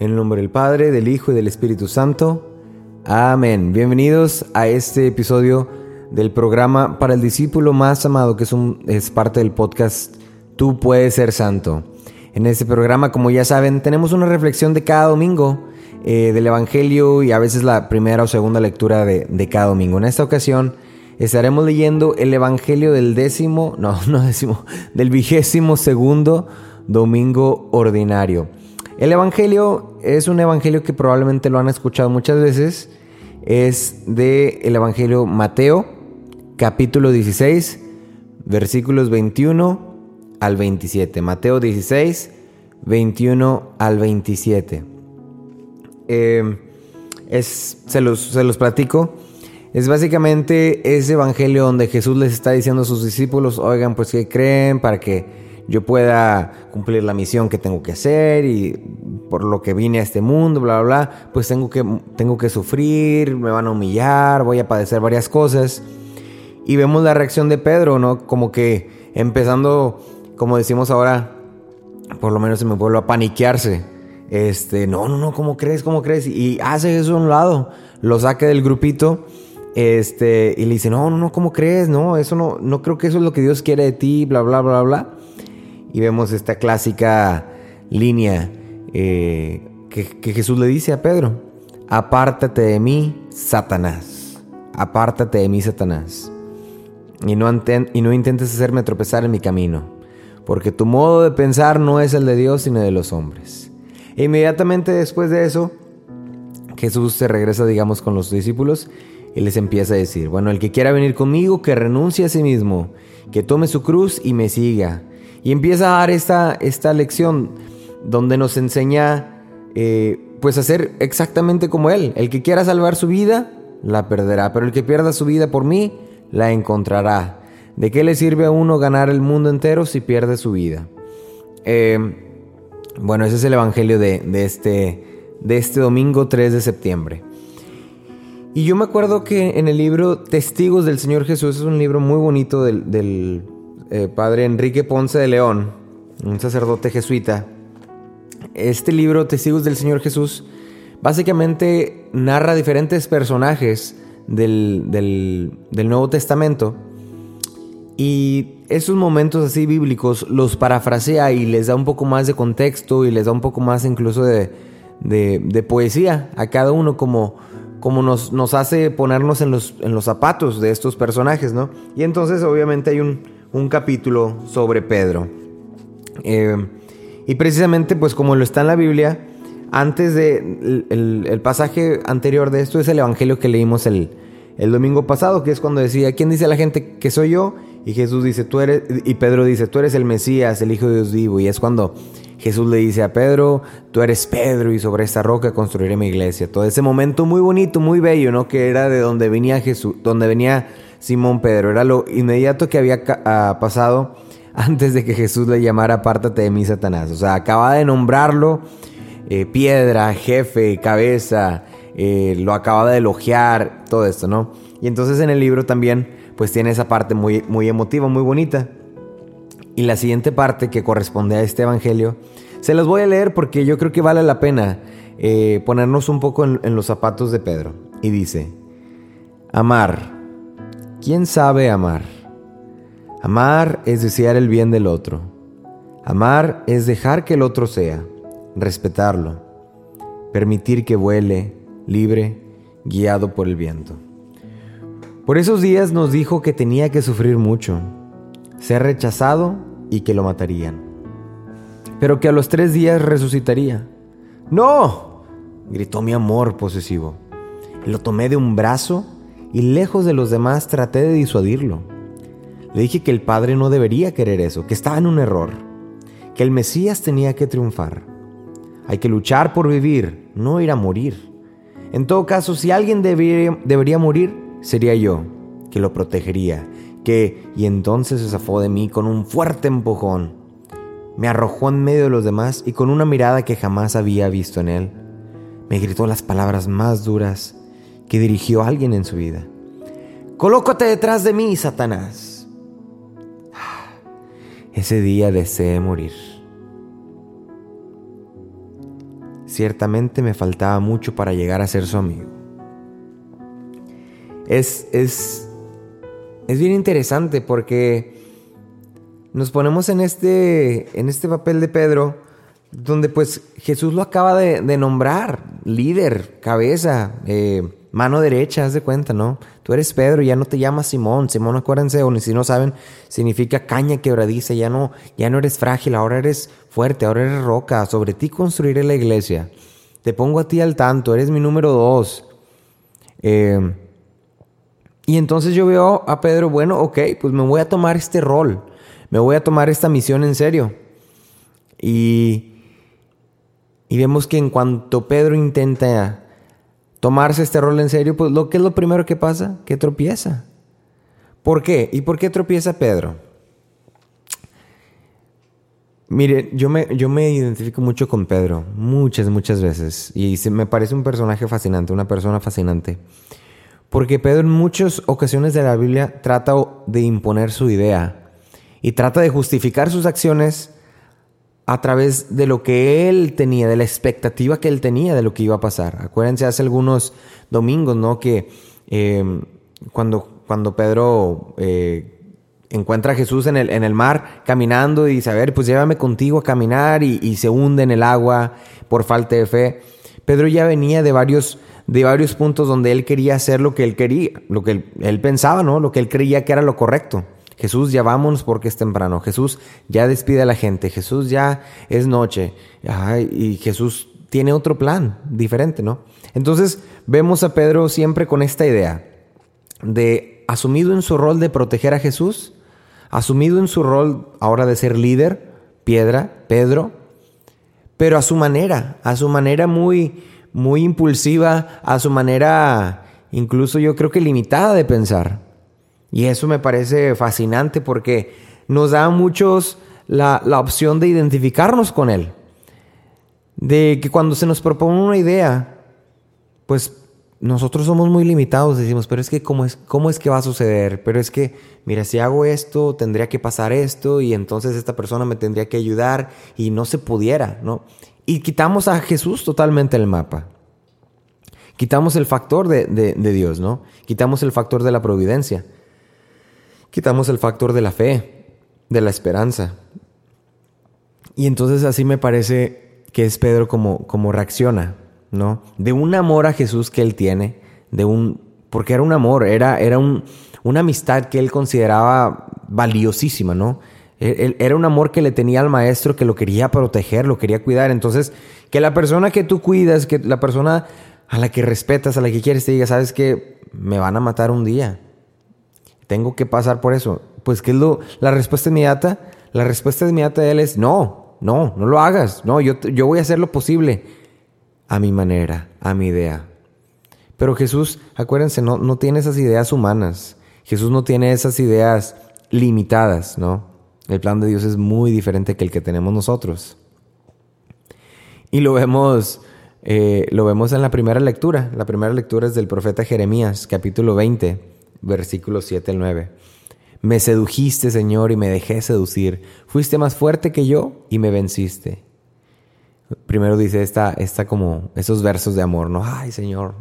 En el nombre del Padre, del Hijo y del Espíritu Santo. Amén. Bienvenidos a este episodio del programa para el discípulo más amado, que es, un, es parte del podcast Tú puedes ser santo. En este programa, como ya saben, tenemos una reflexión de cada domingo eh, del Evangelio y a veces la primera o segunda lectura de, de cada domingo. En esta ocasión estaremos leyendo el Evangelio del décimo, no, no décimo, del vigésimo segundo domingo ordinario. El Evangelio es un Evangelio que probablemente lo han escuchado muchas veces. Es de el Evangelio Mateo, capítulo 16, versículos 21 al 27. Mateo 16, 21 al 27. Eh, es, se, los, se los platico. Es básicamente ese evangelio donde Jesús les está diciendo a sus discípulos, oigan, pues que creen para que yo pueda cumplir la misión que tengo que hacer y por lo que vine a este mundo, bla, bla, bla, pues tengo que, tengo que sufrir, me van a humillar, voy a padecer varias cosas. Y vemos la reacción de Pedro, ¿no? Como que empezando, como decimos ahora, por lo menos en mi pueblo, a paniquearse. Este, no, no, no, ¿cómo crees? ¿Cómo crees? Y hace eso a un lado, lo saca del grupito. Este, y le dice, no, no, no, ¿cómo crees? No, eso no, no creo que eso es lo que Dios quiere de ti, bla, bla, bla, bla y vemos esta clásica línea eh, que, Jesús le dice a Pedro, apártate de mí, Satanás, apártate de mí, Satanás, y no, y no intentes hacerme tropezar en mi camino, porque tu modo de pensar no es el de Dios, sino de los hombres. E inmediatamente después de eso, Jesús se regresa, digamos, con los discípulos y les empieza a decir, bueno, el que quiera venir conmigo, que renuncie a sí mismo, que tome su cruz y me siga. Y empieza a dar esta, esta lección donde nos enseña eh, pues a ser exactamente como Él. El que quiera salvar su vida, la perderá, pero el que pierda su vida por mí, la encontrará. ¿De qué le sirve a uno ganar el mundo entero si pierde su vida? Eh, bueno, ese es el Evangelio de, de, este, de este domingo 3 de septiembre. Y yo me acuerdo que en el libro Testigos del Señor Jesús, es un libro muy bonito del, del eh, padre Enrique Ponce de León, un sacerdote jesuita. Este libro, Testigos del Señor Jesús, básicamente narra diferentes personajes del, del Nuevo Testamento y esos momentos así bíblicos los parafrasea y les da un poco más de contexto y les da un poco más incluso de, de, de poesía a cada uno como, como nos, nos, hace ponernos en los, en los zapatos de estos personajes, ¿no? Y entonces obviamente hay un, un capítulo sobre Pedro. Eh, y precisamente pues como lo está en la Biblia, antes de el, pasaje anterior de esto es el evangelio que leímos el, el domingo pasado, que es cuando decía, ¿quién dice la gente que soy yo? Y Jesús dice, tú eres, y Pedro dice, tú eres el Mesías, el Hijo de Dios vivo. Y es cuando Jesús le dice a Pedro, tú eres Pedro y sobre esta roca construiré mi iglesia. Todo ese momento muy bonito, muy bello, ¿no? Que era de donde venía Jesús, donde venía Simón Pedro. Era lo inmediato que había ah, pasado antes de que Jesús le llamara apártate de mí, Satanás. O sea, acaba de nombrarlo eh, piedra, jefe, cabeza, eh, lo acaba de elogiar, todo esto, ¿no? Y entonces en el libro también, pues tiene esa parte muy, muy emotiva, muy bonita. Y la siguiente parte que corresponde a este evangelio, se los voy a leer porque yo creo que vale la pena eh, ponernos un poco en los zapatos de Pedro. Y dice, amar ¿Quién sabe amar? Amar es desear el bien del otro. Amar es dejar que el otro sea, respetarlo, permitir que vuele libre, guiado por el viento. Por esos días nos dijo que tenía que sufrir mucho, ser rechazado y que lo matarían, pero que a los tres días resucitaría. ¡No! gritó mi amor posesivo. Lo tomé de un brazo y lejos de los demás traté de disuadirlo. Le dije que el padre no debería querer eso, que estaba en un error, que el Mesías tenía que triunfar. Hay que luchar por vivir, no ir a morir. En todo caso, si alguien debería, debería morir, sería yo, que lo protegería, que... Y entonces se zafó de mí con un fuerte empujón. Me arrojó en medio de los demás y con una mirada que jamás había visto en él, me gritó las palabras más duras que dirigió a alguien en su vida. Colócate detrás de mí, Satanás. Ese día deseé morir. Ciertamente me faltaba mucho para llegar a ser su amigo. Es, es, es bien interesante porque nos ponemos en este, en este papel de Pedro, donde pues Jesús lo acaba de, nombrar, líder, cabeza, eh, mano derecha, haz de cuenta, ¿no? Tú eres Pedro, ya no te llamas Simón. Simón, acuérdense, o si no saben, significa caña quebradiza. Ya no, ya no eres frágil, ahora eres fuerte, ahora eres roca. Sobre ti construiré la iglesia. Te pongo a ti al tanto, eres mi número dos. Eh, y entonces yo veo a Pedro, bueno, ok, pues me voy a tomar este rol. Me voy a tomar esta misión en serio. Y, y vemos que en cuanto Pedro intenta tomarse este rol en serio, pues lo que es lo primero que pasa, que tropieza. ¿Por qué? ¿Y por qué tropieza Pedro? Mire, yo me, yo me identifico mucho con Pedro, muchas, muchas veces, y se, me parece un personaje fascinante, una persona fascinante. Porque Pedro en muchas ocasiones de la Biblia trata de imponer su idea y trata de justificar sus acciones a través de lo que él tenía, de la expectativa que él tenía de lo que iba a pasar. Acuérdense hace algunos domingos, ¿no? Que eh, cuando, cuando Pedro eh, encuentra a Jesús en el, en el mar caminando y dice, a ver, pues llévame contigo a caminar y, se hunde en el agua por falta de fe. Pedro ya venía de varios, de varios puntos donde él quería hacer lo que él quería, lo que él, él pensaba, ¿no? Lo que él creía que era lo correcto. Jesús, ya vámonos porque es temprano. Jesús, ya despide a la gente. Jesús, ya es noche. y Jesús tiene otro plan diferente, ¿no? Entonces vemos a Pedro siempre con esta idea de asumido en su rol de proteger a Jesús, asumido en su rol ahora de ser líder, piedra, Pedro, pero a su manera, a su manera muy, muy impulsiva, a su manera incluso yo creo que limitada de pensar. Y eso me parece fascinante porque nos da a muchos la, opción de identificarnos con Él. De que cuando se nos propone una idea, pues nosotros somos muy limitados, decimos, pero es que ¿cómo es, cómo es que va a suceder? Pero es que, mira, si hago esto, tendría que pasar esto y entonces esta persona me tendría que ayudar y no se pudiera, ¿no? Y quitamos a Jesús totalmente el mapa. Quitamos el factor de, de Dios, ¿no? Quitamos el factor de la providencia quitamos el factor de la fe, de la esperanza. Y entonces así me parece que es Pedro como, como reacciona, ¿no? De un amor a Jesús que él tiene, de un, porque era un amor, era, era un, una amistad que él consideraba valiosísima, ¿no? Era un amor que le tenía al maestro, que lo quería proteger, lo quería cuidar. Entonces, que la persona que tú cuidas, que la persona a la que respetas, a la que quieres, te diga, sabes que me van a matar un día tengo que pasar por eso. Pues, ¿qué es lo, la respuesta inmediata? La respuesta inmediata de él es, no, no, no lo hagas. No, yo, yo voy a hacer lo posible a mi manera, a mi idea. Pero Jesús, acuérdense, no, no tiene esas ideas humanas. Jesús no tiene esas ideas limitadas, ¿no? El plan de Dios es muy diferente que el que tenemos nosotros. Y lo vemos, eh, lo vemos en la primera lectura. La primera lectura es del profeta Jeremías, capítulo 20 versículos 7 al 9. Me sedujiste, Señor, y me dejé seducir. Fuiste más fuerte que yo y me venciste. Primero dice esta, esta como esos versos de amor, ¿no? Ay, Señor,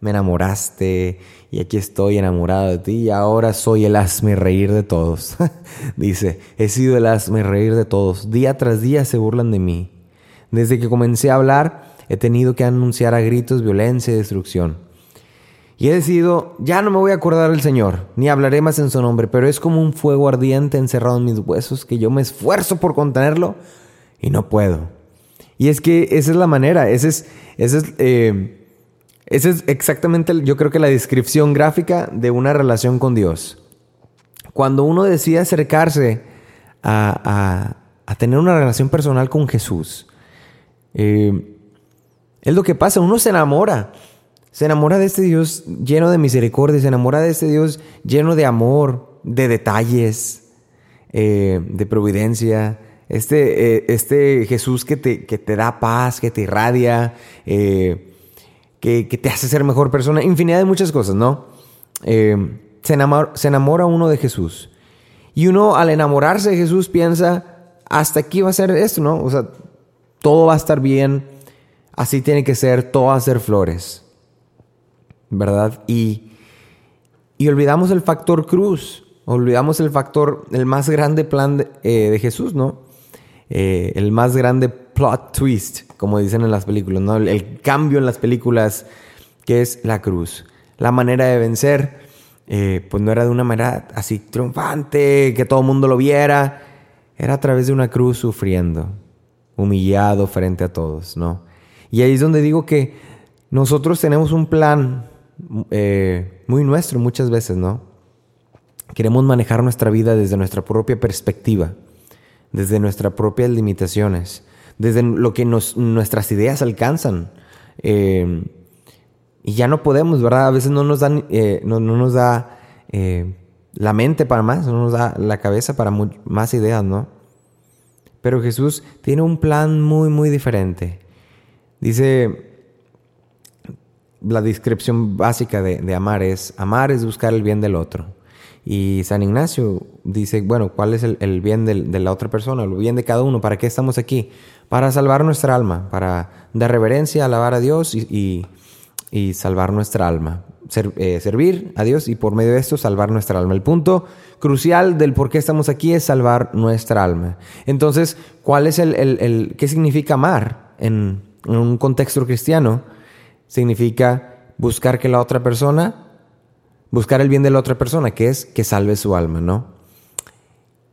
me enamoraste y aquí estoy enamorado de ti y ahora soy el hazme reír de todos. dice, he sido el hazme reír de todos. Día tras día se burlan de mí. Desde que comencé a hablar, he tenido que anunciar a gritos violencia y destrucción. Y he decidido, ya no me voy a acordar del Señor, ni hablaré más en su nombre, pero es como un fuego ardiente encerrado en mis huesos que yo me esfuerzo por contenerlo y no puedo. Y es que esa es la manera, esa es, esa es, eh, es exactamente, yo creo que la descripción gráfica de una relación con Dios. Cuando uno decide acercarse a, a, tener una relación personal con Jesús, eh, Es lo que pasa, uno se enamora. Se enamora de este Dios lleno de misericordia, se enamora de este Dios lleno de amor, de detalles, eh, de providencia. Este, eh, este Jesús que te, que te, da paz, que te irradia, eh, que, que, te hace ser mejor persona, infinidad de muchas cosas, ¿no? se, enamora, se enamora uno de Jesús. Y uno al enamorarse de Jesús piensa, hasta aquí va a ser esto, ¿no? O sea, todo va a estar bien, así tiene que ser, todo va a ser flores, ¿verdad? Y, y olvidamos el factor cruz, olvidamos el factor, el más grande plan de, eh, Jesús, ¿no? Eh, el más grande plot twist, como dicen en las películas, ¿no? El, el, cambio en las películas, que es la cruz. La manera de vencer, eh, pues no era de una manera así triunfante, que todo el mundo lo viera, era a través de una cruz sufriendo, humillado frente a todos, ¿no? Y ahí es donde digo que nosotros tenemos un plan eh, muy nuestro muchas veces, ¿no? Queremos manejar nuestra vida desde nuestra propia perspectiva, desde nuestras propias limitaciones, desde lo que nuestras ideas alcanzan. Eh, y ya no podemos, ¿verdad? A veces no nos, dan, eh, no, no, nos da la mente para más, no nos da la cabeza para más ideas, ¿no? Pero Jesús tiene un plan muy, muy diferente. Dice, la descripción básica de, amar es, amar es buscar el bien del otro. Y San Ignacio dice, bueno, ¿cuál es el, el bien del, de la otra persona? El bien de cada uno. ¿Para qué estamos aquí? Para salvar nuestra alma, para dar reverencia, alabar a Dios y, y salvar nuestra alma. Eh, servir a Dios y por medio de esto salvar nuestra alma. El punto crucial del por qué estamos aquí es salvar nuestra alma. Entonces, ¿cuál es el, el, el qué significa amar en, en, un contexto cristiano? Significa buscar que la otra persona, buscar el bien de la otra persona, que es que salve su alma, ¿no?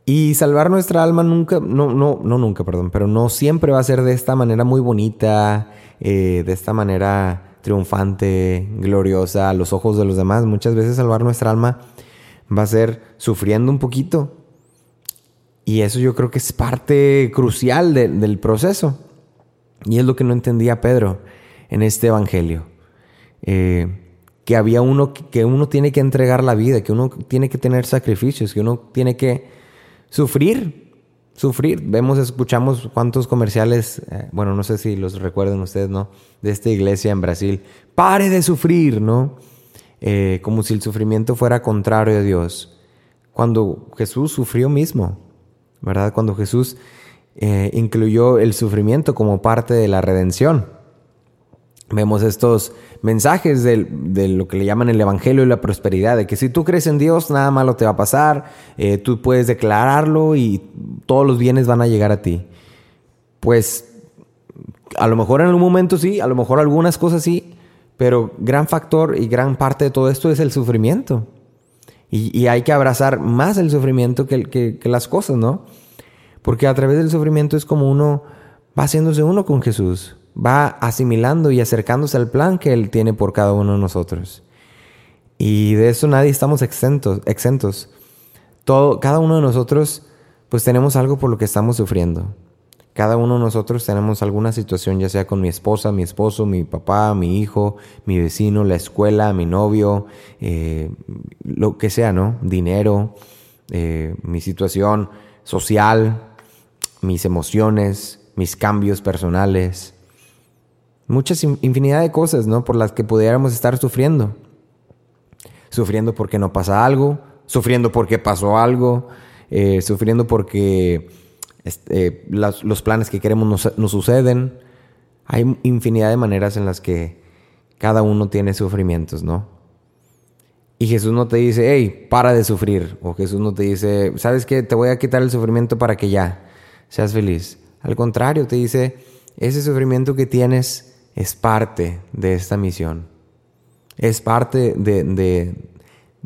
Y salvar nuestra alma nunca, no, no, no nunca, perdón, pero no siempre va a ser de esta manera muy bonita, eh, de esta manera triunfante, gloriosa a los ojos de los demás. Muchas veces salvar nuestra alma va a ser sufriendo un poquito. Y eso yo creo que es parte crucial de, del proceso. Y es lo que no entendía Pedro en este Evangelio. Eh, que había uno que uno tiene que entregar la vida, que uno tiene que tener sacrificios, que uno tiene que sufrir sufrir. Vemos, escuchamos cuántos comerciales, eh, bueno, no sé si los recuerdan ustedes, ¿no? De esta iglesia en Brasil. Pare de sufrir, ¿no? Eh, como si el sufrimiento fuera contrario a Dios. Cuando Jesús sufrió mismo, ¿verdad? Cuando Jesús incluyó el sufrimiento como parte de la redención. Vemos estos mensajes de, de, lo que le llaman el Evangelio y la prosperidad, de que si tú crees en Dios, nada malo te va a pasar, eh, tú puedes declararlo y todos los bienes van a llegar a ti. Pues a lo mejor en algún momento sí, a lo mejor algunas cosas sí, pero gran factor y gran parte de todo esto es el sufrimiento. Y, y hay que abrazar más el sufrimiento que, que, que las cosas, ¿no? Porque a través del sufrimiento es como uno va haciéndose uno con Jesús va asimilando y acercándose al plan que Él tiene por cada uno de nosotros. Y de eso nadie estamos exentos. exentos. Todo, cada uno de nosotros pues tenemos algo por lo que estamos sufriendo. Cada uno de nosotros tenemos alguna situación, ya sea con mi esposa, mi esposo, mi papá, mi hijo, mi vecino, la escuela, mi novio, eh, lo que sea, ¿no? Dinero, eh, mi situación social, mis emociones, mis cambios personales, muchas infinidad de cosas, ¿no? Por las que pudiéramos estar sufriendo. Sufriendo porque no pasa algo, sufriendo porque pasó algo, eh, sufriendo porque este, las, los planes que queremos nos suceden. Hay infinidad de maneras en las que cada uno tiene sufrimientos, ¿no? Y Jesús no te dice, hey, para de sufrir. O Jesús no te dice, ¿sabes qué? Te voy a quitar el sufrimiento para que ya seas feliz. Al contrario, te dice, ese sufrimiento que tienes es parte de esta misión. Es parte de,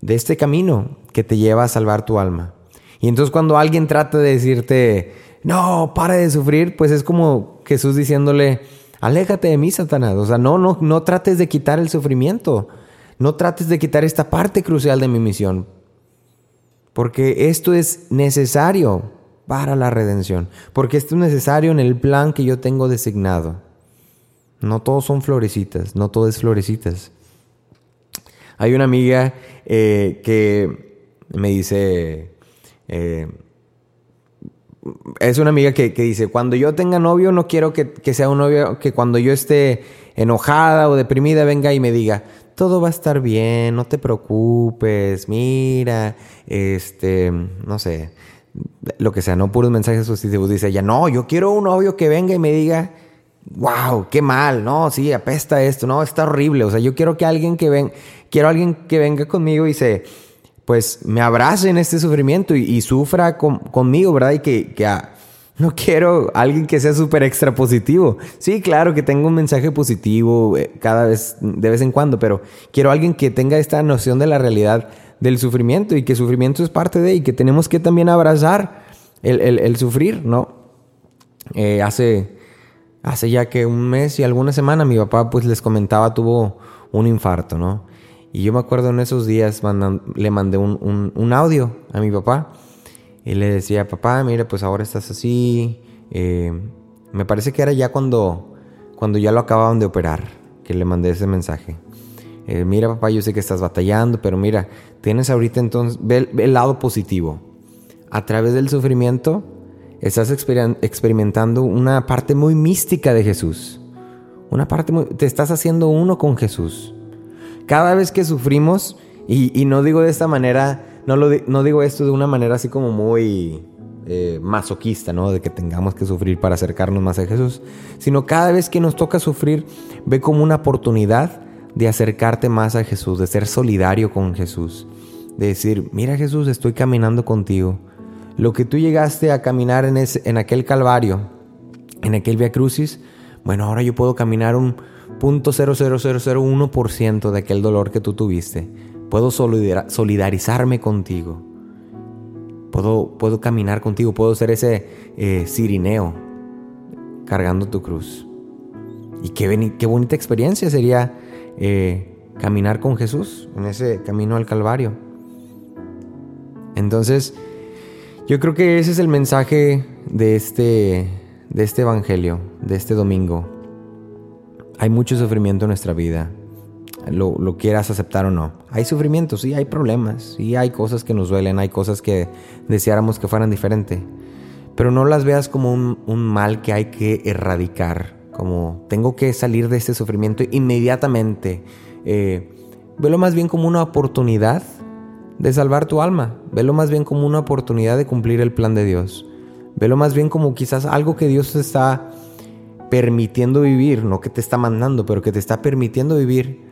este camino que te lleva a salvar tu alma. Y entonces cuando alguien trata de decirte, no, para de sufrir, pues es como Jesús diciéndole, aléjate de mí, Satanás. O sea, no, no, no trates de quitar el sufrimiento. No trates de quitar esta parte crucial de mi misión. Porque esto es necesario para la redención. Porque esto es necesario en el plan que yo tengo designado. No todos son florecitas, no todo es florecitas. Hay una amiga eh, que me dice, eh, es una amiga que, dice, cuando yo tenga novio no quiero que, sea un novio que cuando yo esté enojada o deprimida venga y me diga, todo va a estar bien, no te preocupes, mira, este, no sé, lo que sea, no puros mensajes sustitutivos. Dice ella, no, yo quiero un novio que venga y me diga, wow, qué mal, no, sí, apesta esto, no, está horrible. O sea, yo quiero que alguien que ven, quiero alguien que venga conmigo y se, pues, me abrace en este sufrimiento y, sufra conmigo, ¿verdad? Y que, que ah, no quiero alguien que sea súper extra positivo. Sí, claro que tenga un mensaje positivo eh, cada vez, de vez en cuando, pero quiero alguien que tenga esta noción de la realidad del sufrimiento y que el sufrimiento es parte de y que tenemos que también abrazar el, sufrir, ¿no? Eh, hace hace ya que un mes y alguna semana mi papá pues les comentaba tuvo un infarto, ¿no? Y yo me acuerdo en esos días le mandé un, audio a mi papá y le decía, papá, mira, pues ahora estás así. Eh, me parece que era ya cuando, cuando ya lo acababan de operar que le mandé ese mensaje. Eh, mira, papá, yo sé que estás batallando, pero mira, tienes ahorita entonces, ve el lado positivo. A través del sufrimiento estás experimentando una parte muy mística de Jesús. Una parte te estás haciendo uno con Jesús. Cada vez que sufrimos, y, no digo de esta manera, no, lo, no digo esto de una manera así como muy eh, masoquista, ¿no? De que tengamos que sufrir para acercarnos más a Jesús, sino cada vez que nos toca sufrir, ve como una oportunidad de acercarte más a Jesús, de ser solidario con Jesús, de decir, mira Jesús, estoy caminando contigo lo que tú llegaste a caminar en, ese, en aquel calvario, en aquel Via Crucis, bueno, ahora yo puedo caminar un punto ciento de aquel dolor que tú tuviste. Puedo solidarizarme contigo. Puedo, puedo caminar contigo, puedo ser ese eh, cargando tu cruz. Y qué, qué bonita experiencia sería eh, caminar con Jesús en ese camino al Calvario. Entonces, yo creo que ese es el mensaje de este, de este Evangelio, de este domingo. Hay mucho sufrimiento en nuestra vida, lo, lo, quieras aceptar o no. Hay sufrimiento, sí, hay problemas, sí, hay cosas que nos duelen, hay cosas que deseáramos que fueran diferentes. Pero no las veas como un, un mal que hay que erradicar, como tengo que salir de este sufrimiento inmediatamente. Eh, velo más bien como una oportunidad de salvar tu alma. Velo más bien como una oportunidad de cumplir el plan de Dios. Velo más bien como quizás algo que Dios te está permitiendo vivir, no que te está mandando, pero que te está permitiendo vivir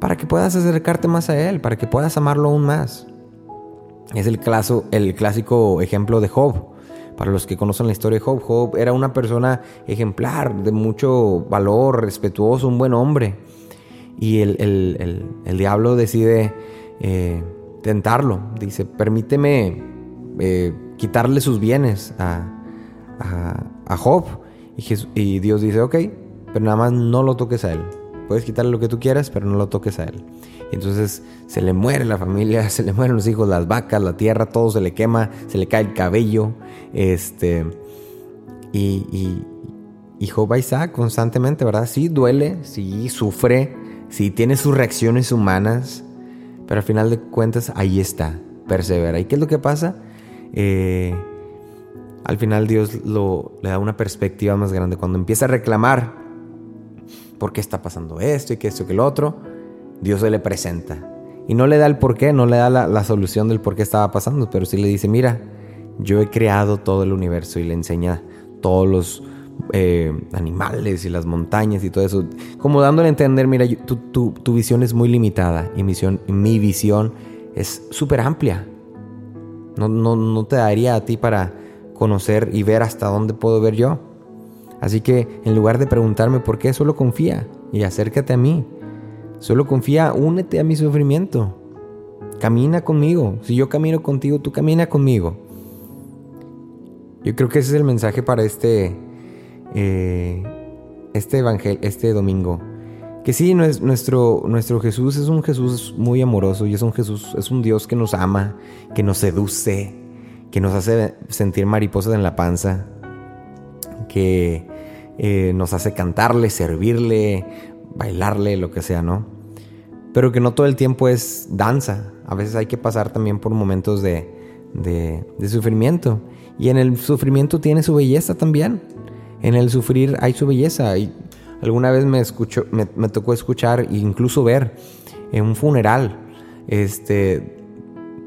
para que puedas acercarte más a Él, para que puedas amarlo aún más. Es el, clásico ejemplo de Job. Para los que conocen la historia de Job, Job era una persona ejemplar, de mucho valor, respetuoso, un buen hombre. Y el, diablo decide eh, tentarlo. Dice, permíteme eh, quitarle sus bienes a, a, Job. Y, Dios dice, ok, pero nada más no lo toques a él. Puedes quitarle lo que tú quieras, pero no lo toques a él. Y entonces se le muere la familia, se le mueren los hijos, las vacas, la tierra, todo se le quema, se le cae el cabello. Este, y, y, y Job está constantemente, ¿verdad? Sí duele, sí sufre, sí tiene sus reacciones humanas, pero al final de cuentas, ahí está, persevera. ¿Y qué es lo que pasa? Eh, al final Dios lo, le da una perspectiva más grande. Cuando empieza a reclamar por qué está pasando esto y que esto y que lo otro, Dios se le presenta. Y no le da el por qué, no le da la, la solución del por qué estaba pasando, pero sí le dice, mira, yo he creado todo el universo y le enseña todos los eh, animales y las montañas y todo eso. Como dándole a entender, mira, tu, visión es muy limitada y mi visión, mi visión es súper amplia. No, no, te daría a ti para conocer y ver hasta dónde puedo ver yo. Así que en lugar de preguntarme por qué, solo confía y acércate a mí. Solo confía, únete a mi sufrimiento. Camina conmigo. Si yo camino contigo, tú camina conmigo. Yo creo que ese es el mensaje para este eh, este evangelio, este domingo. Que sí, nuestro, nuestro Jesús es un Jesús muy amoroso y es un Jesús, es un Dios que nos ama, que nos seduce, que nos hace sentir mariposas en la panza, que eh, nos hace cantarle, servirle, bailarle, lo que sea, ¿no? Pero que no todo el tiempo es danza. A veces hay que pasar también por momentos de, de, sufrimiento. Y en el sufrimiento tiene su belleza también. En el sufrir hay su belleza. Y alguna vez me, escucho, me, tocó escuchar e incluso ver en un funeral este,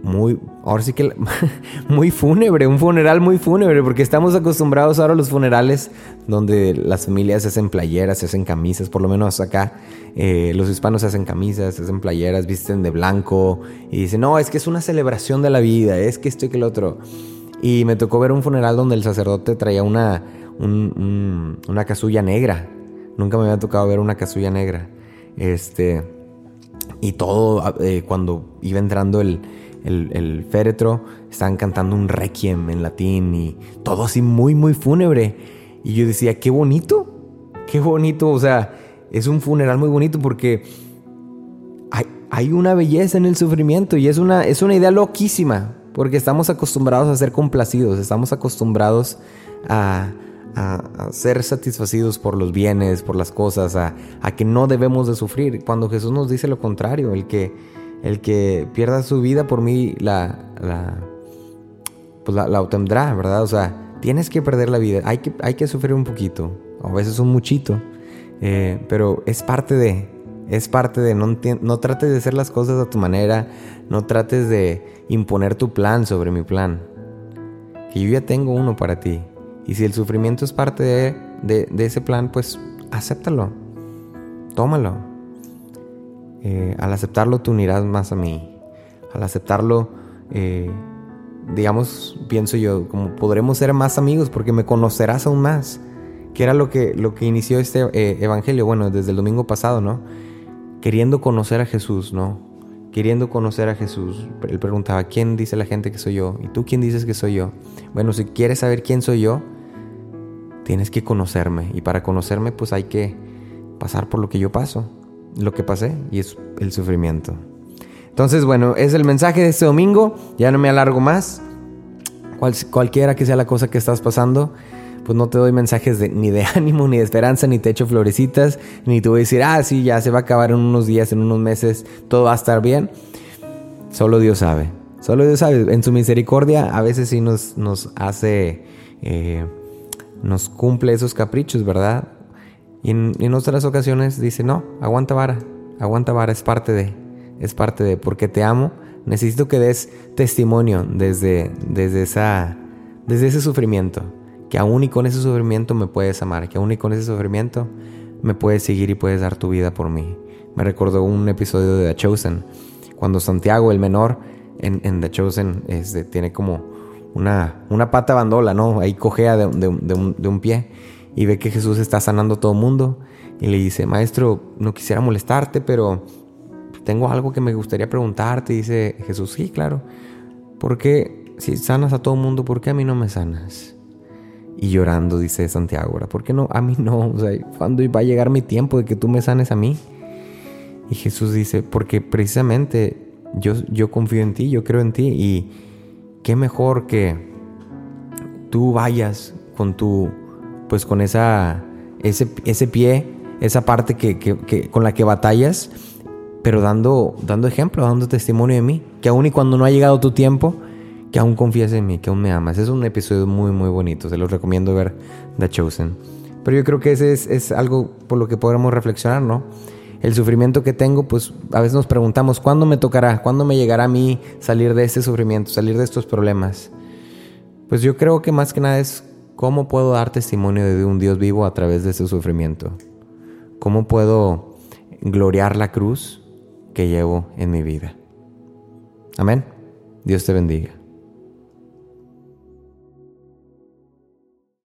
muy, ahora sí que muy fúnebre, un funeral muy fúnebre, porque estamos acostumbrados ahora a los funerales donde las familias hacen playeras, se hacen camisas, por lo menos acá eh, los hispanos hacen camisas, hacen playeras, visten de blanco y dicen, no, es que es una celebración de la vida, es que esto y que el otro. Y me tocó ver un funeral donde el sacerdote traía una, una casulla negra. Nunca me había tocado ver una casulla negra. Este, y todo, eh, cuando iba entrando el, el, féretro, estaban cantando un requiem en latín y todo así muy, muy fúnebre. Y yo decía, qué bonito, qué bonito, o sea, es un funeral muy bonito porque hay, hay una belleza en el sufrimiento y es una, es una idea loquísima, porque estamos acostumbrados a ser complacidos, estamos acostumbrados a, ser satisfacidos por los bienes, por las cosas, a, que no debemos de sufrir, cuando Jesús nos dice lo contrario, el que el que pierda su vida por mí la, la, pues la, obtendrá, ¿verdad? O sea, tienes que perder la vida, hay que, hay que sufrir un poquito, a veces un muchito, eh, pero es parte de, es parte de, no, no trates de hacer las cosas a tu manera, no trates de imponer tu plan sobre mi plan, que yo ya tengo uno para ti. Y si el sufrimiento es parte de, de, ese plan, pues acéptalo, tómalo. Eh, al aceptarlo te unirás más a mí. Al aceptarlo, eh, digamos, pienso yo, como podremos ser más amigos porque me conocerás aún más. Que era lo que, lo que inició este eh, evangelio, bueno, desde el domingo pasado, ¿no? Queriendo conocer a Jesús, ¿no? Queriendo conocer a Jesús. Él preguntaba, ¿quién dice la gente que soy yo? ¿Y tú quién dices que soy yo? Bueno, si quieres saber quién soy yo, tienes que conocerme. Y para conocerme, pues hay que pasar por lo que yo paso lo que pasé y es el sufrimiento. Entonces, bueno, es el mensaje de este domingo. Ya no me alargo más. cualquiera que sea la cosa que estás pasando, pues no te doy mensajes de, ni de ánimo, ni de esperanza, ni te echo florecitas, ni te voy a decir, ah, sí, ya se va a acabar en unos días, en unos meses, todo va a estar bien. Solo Dios sabe. Solo Dios sabe. En su misericordia a veces sí nos, nos hace, eh, nos cumple esos caprichos, ¿verdad? Y en, otras ocasiones dice, no, aguanta vara, aguanta vara, es parte de, es parte de, porque te amo, necesito que des testimonio desde, desde, esa, desde ese sufrimiento, que aún y con ese sufrimiento me puedes amar, que aún y con ese sufrimiento me puedes seguir y puedes dar tu vida por mí. Me recordó un episodio de The Chosen, cuando Santiago, el menor, en, The Chosen, este, tiene como una, una pata bandola, ¿no? Ahí cojea de, de, un, de un pie y ve que Jesús está sanando a todo el mundo y le dice, maestro, no quisiera molestarte, pero tengo algo que me gustaría preguntarte. Dice Jesús, sí, claro. ¿Por qué si sanas a todo el mundo, por qué a mí no me sanas? Y llorando dice Santiago, ¿por qué no? A mí no. O sea, ¿cuándo va a llegar mi tiempo de que tú me sanes a mí? Y Jesús dice, porque precisamente yo, yo confío en ti, yo creo en ti y qué mejor que tú vayas con tu pues con esa, ese, ese pie, esa parte que, con la que batallas, pero dando, dando ejemplo, dando testimonio de mí, que aún y cuando no ha llegado tu tiempo, que aún confías en mí, que aún me amas. Es un episodio muy, muy bonito, se los recomiendo ver The Chosen. Pero yo creo que ese es, es algo por lo que podremos reflexionar, ¿no? El sufrimiento que tengo, pues a veces nos preguntamos, ¿cuándo me tocará? ¿Cuándo me llegará a mí salir de este sufrimiento, salir de estos problemas? Pues yo creo que más que nada es ¿Cómo puedo dar testimonio de un Dios vivo a través de ese sufrimiento? ¿Cómo puedo gloriar la cruz que llevo en mi vida? Amén. Dios te bendiga.